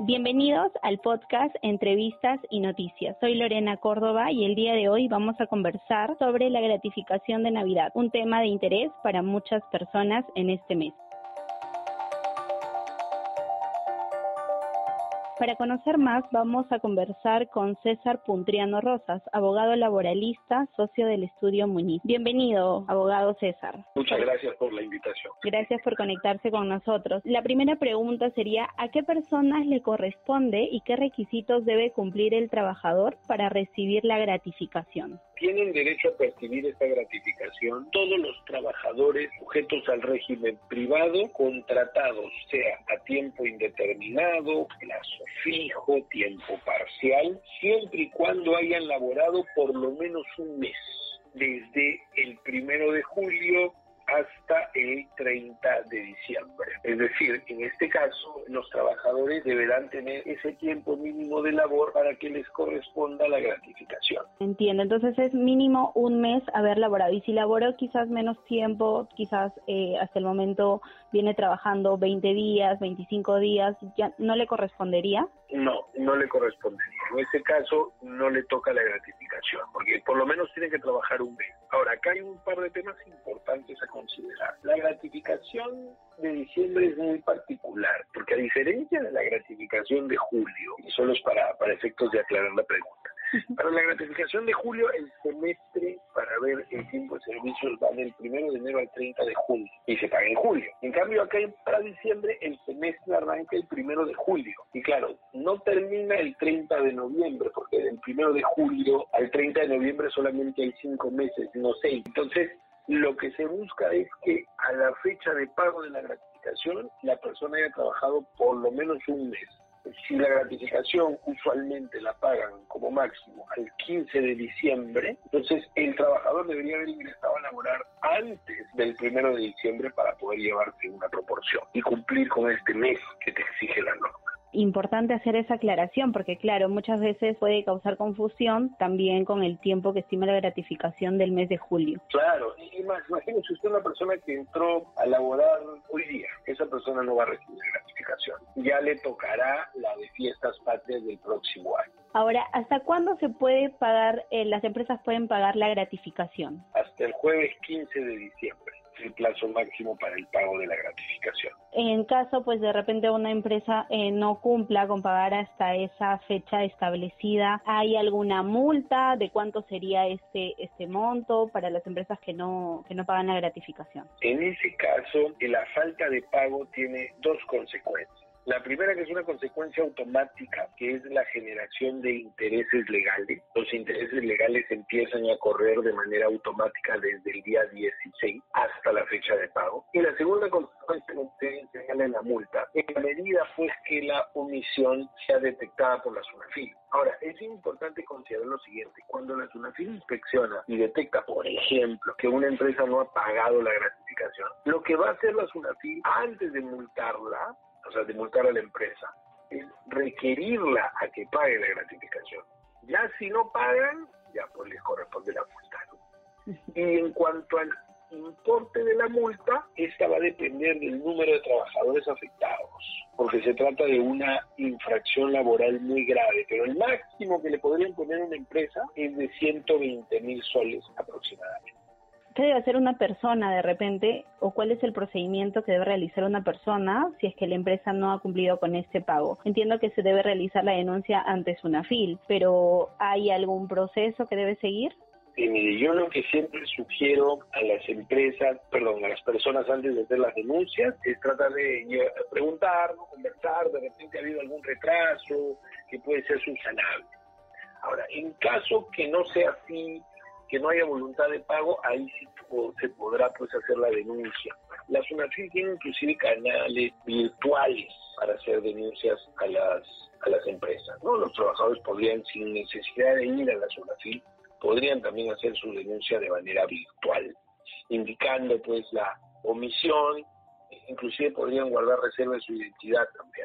Bienvenidos al podcast Entrevistas y Noticias. Soy Lorena Córdoba y el día de hoy vamos a conversar sobre la gratificación de Navidad, un tema de interés para muchas personas en este mes. Para conocer más, vamos a conversar con César Puntriano Rosas, abogado laboralista, socio del estudio Muniz. Bienvenido, abogado César. Muchas gracias por la invitación. Gracias por conectarse con nosotros. La primera pregunta sería, ¿a qué personas le corresponde y qué requisitos debe cumplir el trabajador para recibir la gratificación? Tienen derecho a percibir esta gratificación todos los trabajadores sujetos al régimen privado contratados, sea a tiempo indeterminado, plazo fijo, tiempo parcial, siempre y cuando hayan laborado por lo menos un mes, desde el primero de julio hasta el 30 de diciembre. Es decir, en este caso, los trabajadores deberán tener ese tiempo mínimo de labor para que les corresponda la gratificación. Entiendo, entonces es mínimo un mes haber laborado y si laboró quizás menos tiempo, quizás eh, hasta el momento viene trabajando 20 días, 25 días, ¿ya no le correspondería? No, no le correspondería. En este caso no le toca la gratificación, porque por lo menos tiene que trabajar un mes. Ahora, acá hay un par de temas importantes a considerar. La gratificación de diciembre es muy particular, porque a diferencia de la gratificación de julio, y solo es para, para efectos de aclarar la pregunta, para la gratificación de julio, el semestre para ver el tiempo de servicios va del 1 de enero al 30 de junio y se paga en julio. En cambio, acá para diciembre, el semestre arranca el 1 de julio. Y claro, no termina el 30 de noviembre, porque del 1 de julio al 30 de noviembre solamente hay cinco meses, no seis. Entonces, lo que se busca es que a la fecha de pago de la gratificación la persona haya trabajado por lo menos un mes. Si la gratificación usualmente la pagan como máximo al 15 de diciembre, entonces el trabajador debería haber ingresado a laborar antes del 1 de diciembre para poder llevarse una proporción y cumplir con este mes que te exige la norma importante hacer esa aclaración porque claro, muchas veces puede causar confusión también con el tiempo que estima la gratificación del mes de julio. Claro, imagínese usted una persona que entró a laborar hoy día, esa persona no va a recibir ya le tocará la de fiestas patrias del próximo año. Ahora, ¿hasta cuándo se puede pagar, eh, las empresas pueden pagar la gratificación? Hasta el jueves 15 de diciembre el plazo máximo para el pago de la gratificación. En caso, pues de repente una empresa eh, no cumpla con pagar hasta esa fecha establecida, ¿hay alguna multa? ¿De cuánto sería este este monto para las empresas que no que no pagan la gratificación? En ese caso, la falta de pago tiene dos consecuencias. La primera que es una consecuencia automática, que es la generación de intereses legales. Los intereses legales empiezan a correr de manera automática desde el día 16 hasta la fecha de pago. Y la segunda consecuencia que señala en la multa, en la medida pues que la omisión sea detectada por la SUNAFIL. Ahora, es importante considerar lo siguiente, cuando la SUNAFIL inspecciona y detecta, por ejemplo, que una empresa no ha pagado la gratificación, lo que va a hacer la SUNAFIL antes de multarla o sea, de multar a la empresa, es requerirla a que pague la gratificación. Ya si no pagan, ya pues les corresponde la multa. Y en cuanto al importe de la multa, esta va a depender del número de trabajadores afectados, porque se trata de una infracción laboral muy grave, pero el máximo que le podrían poner a una empresa es de 120 mil soles aproximadamente. ¿Qué debe hacer una persona de repente o cuál es el procedimiento que debe realizar una persona si es que la empresa no ha cumplido con este pago? Entiendo que se debe realizar la denuncia ante SUNAFIL, pero ¿hay algún proceso que debe seguir? Sí, mire, yo lo que siempre sugiero a las empresas, perdón, a las personas antes de hacer las denuncias, es tratar de preguntar, conversar, de repente ha habido algún retraso que puede ser subsanable. Ahora, en caso que no sea así, que no haya voluntad de pago, ahí sí se podrá pues hacer la denuncia. La SUNAFIL tiene inclusive canales virtuales para hacer denuncias a las a las empresas. ¿no? Los trabajadores podrían, sin necesidad de ir a la SUNAFIL, podrían también hacer su denuncia de manera virtual, indicando pues la omisión, inclusive podrían guardar reserva de su identidad también.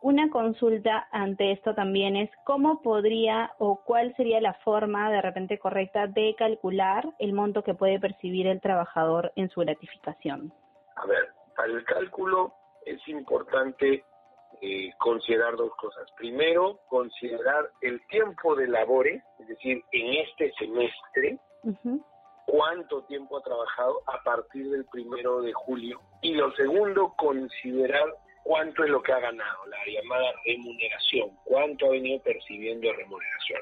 Una consulta ante esto también es cómo podría o cuál sería la forma de repente correcta de calcular el monto que puede percibir el trabajador en su gratificación. A ver, para el cálculo es importante eh, considerar dos cosas. Primero, considerar el tiempo de labores, es decir, en este semestre, cuánto tiempo ha trabajado a partir del primero de julio. Y lo segundo, considerar cuánto es lo que ha ganado, la llamada remuneración, cuánto ha venido percibiendo remuneración.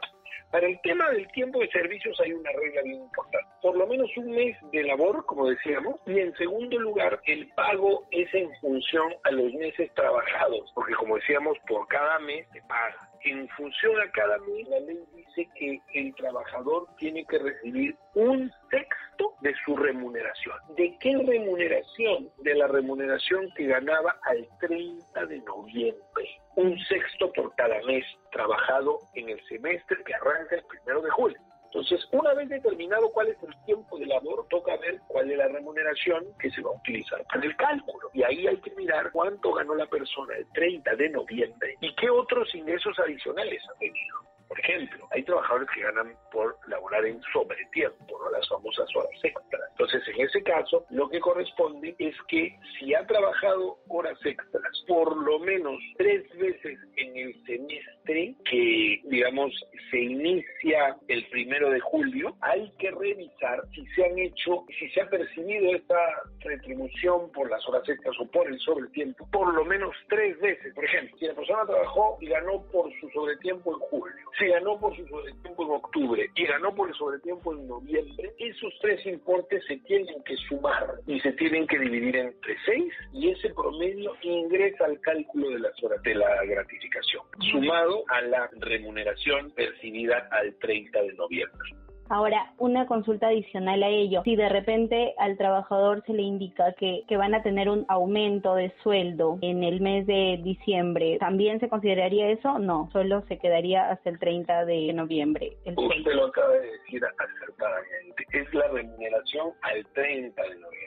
Para el tema del tiempo de servicios hay una regla bien importante. Por lo menos un mes de labor, como decíamos, y en segundo lugar, el pago es en función a los meses trabajados, porque como decíamos, por cada mes se paga. En función a cada mes, la ley dice que el trabajador tiene que recibir un sexto de su remuneración. ¿De qué remuneración? De la remuneración que ganaba al 30 de noviembre. Un sexto por cada mes trabajado en el semestre que arranca el primero de julio. Entonces, una vez determinado cuál es el tiempo de labor, toca ver cuál es la remuneración que se va a utilizar para el cálculo. Y ahí hay que mirar cuánto ganó la persona el 30 de noviembre y qué otros ingresos adicionales ha tenido. Por ejemplo, hay trabajadores que ganan por laborar en sobretiempo, ¿no? las famosas horas extras. Entonces, en ese caso, lo que corresponde es que si ha trabajado horas extras por lo menos tres veces en el semestre que, digamos, se inicia el primero de julio, hay que revisar si se han hecho, si se ha percibido esta retribución por las horas extras o por el sobretiempo por lo menos tres veces. Por ejemplo, si la persona trabajó y ganó por su sobretiempo en julio, si ganó por su sobretiempo en octubre y ganó por el sobretiempo en noviembre, esos tres importes se tienen que sumar y se tienen que dividir entre seis y ese promedio ingresa al cálculo de las horas de la gratificación, sumado a la remuneración percibida al 30 de noviembre. Ahora, una consulta adicional a ello. Si de repente al trabajador se le indica que, que, van a tener un aumento de sueldo en el mes de diciembre, ¿también se consideraría eso? No, solo se quedaría hasta el 30 de noviembre. Usted lo acaba de decir acertadamente. Es la remuneración al 30 de noviembre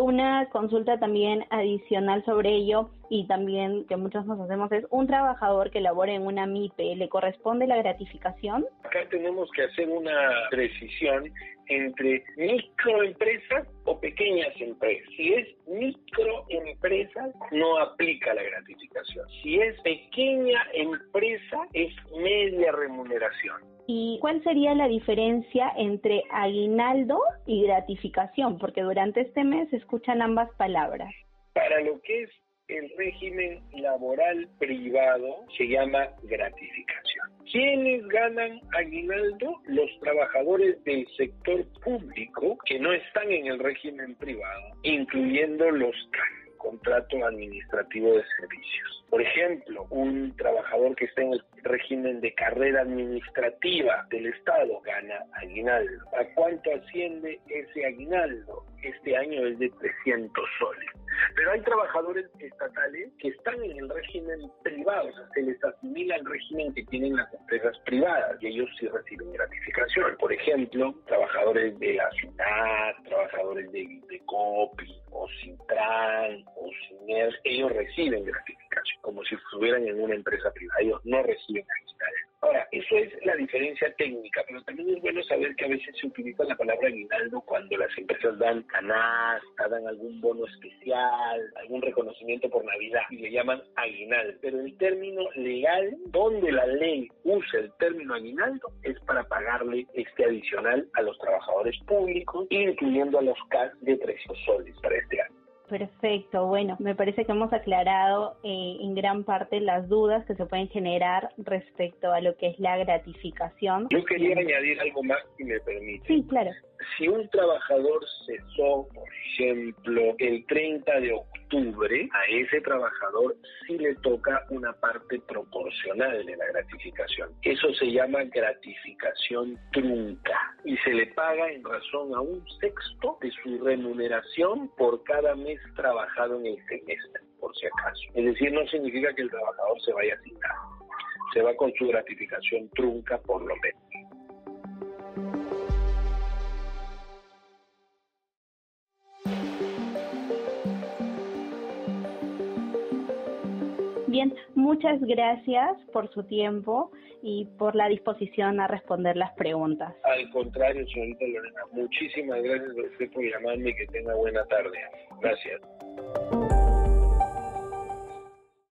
una consulta también adicional sobre ello y también que muchos nos hacemos es un trabajador que labore en una MIPE, ¿le corresponde la gratificación? Acá tenemos que hacer una precisión entre microempresas o pequeñas empresas. Si es microempresa, no aplica la gratificación. Si es pequeña empresa, es media remuneración. ¿Y cuál sería la diferencia entre aguinaldo y gratificación? Porque durante este mes se escuchan ambas palabras. Para lo que es el régimen laboral privado se llama gratificación. ¿Quiénes ganan aguinaldo? Los trabajadores del sector público que no están en el régimen privado, incluyendo los CAN contrato administrativo de servicios. Por ejemplo, un trabajador que está en el régimen de carrera administrativa del Estado gana aguinaldo. ¿A cuánto asciende ese aguinaldo? Este año es de 300 soles. Pero hay trabajadores estatales que están en el régimen privado, o sea, se les asimila el régimen que tienen las empresas privadas y ellos sí reciben gratificación. Por ejemplo, trabajadores de la ciudad, trabajadores de, de COPI o Cintran o CINER, ellos reciben gratificación, como si estuvieran en una empresa privada, ellos no reciben aguinaldo. Ahora, eso es la diferencia técnica, pero también es bueno saber que a veces se utiliza la palabra aguinaldo cuando las empresas dan canasta, dan algún bono especial, algún reconocimiento por Navidad y le llaman aguinaldo. Pero el término legal, donde la ley usa el término aguinaldo, es para pagarle este adicional a los trabajadores públicos, incluyendo a los CAS de 300 soles para este año. Perfecto, bueno, me parece que hemos aclarado eh, en gran parte las dudas que se pueden generar respecto a lo que es la gratificación. Yo quería añadir algo más, si me permite. Sí, claro. Si un trabajador cesó, por ejemplo, el 30 de a ese trabajador sí le toca una parte proporcional de la gratificación. Eso se llama gratificación trunca y se le paga en razón a un sexto de su remuneración por cada mes trabajado en el semestre, por si acaso. Es decir, no significa que el trabajador se vaya sin nada. Se va con su gratificación trunca por lo menos. Bien, muchas gracias por su tiempo y por la disposición a responder las preguntas. Al contrario, señorita Lorena, muchísimas gracias a usted por llamarme y que tenga buena tarde. Gracias.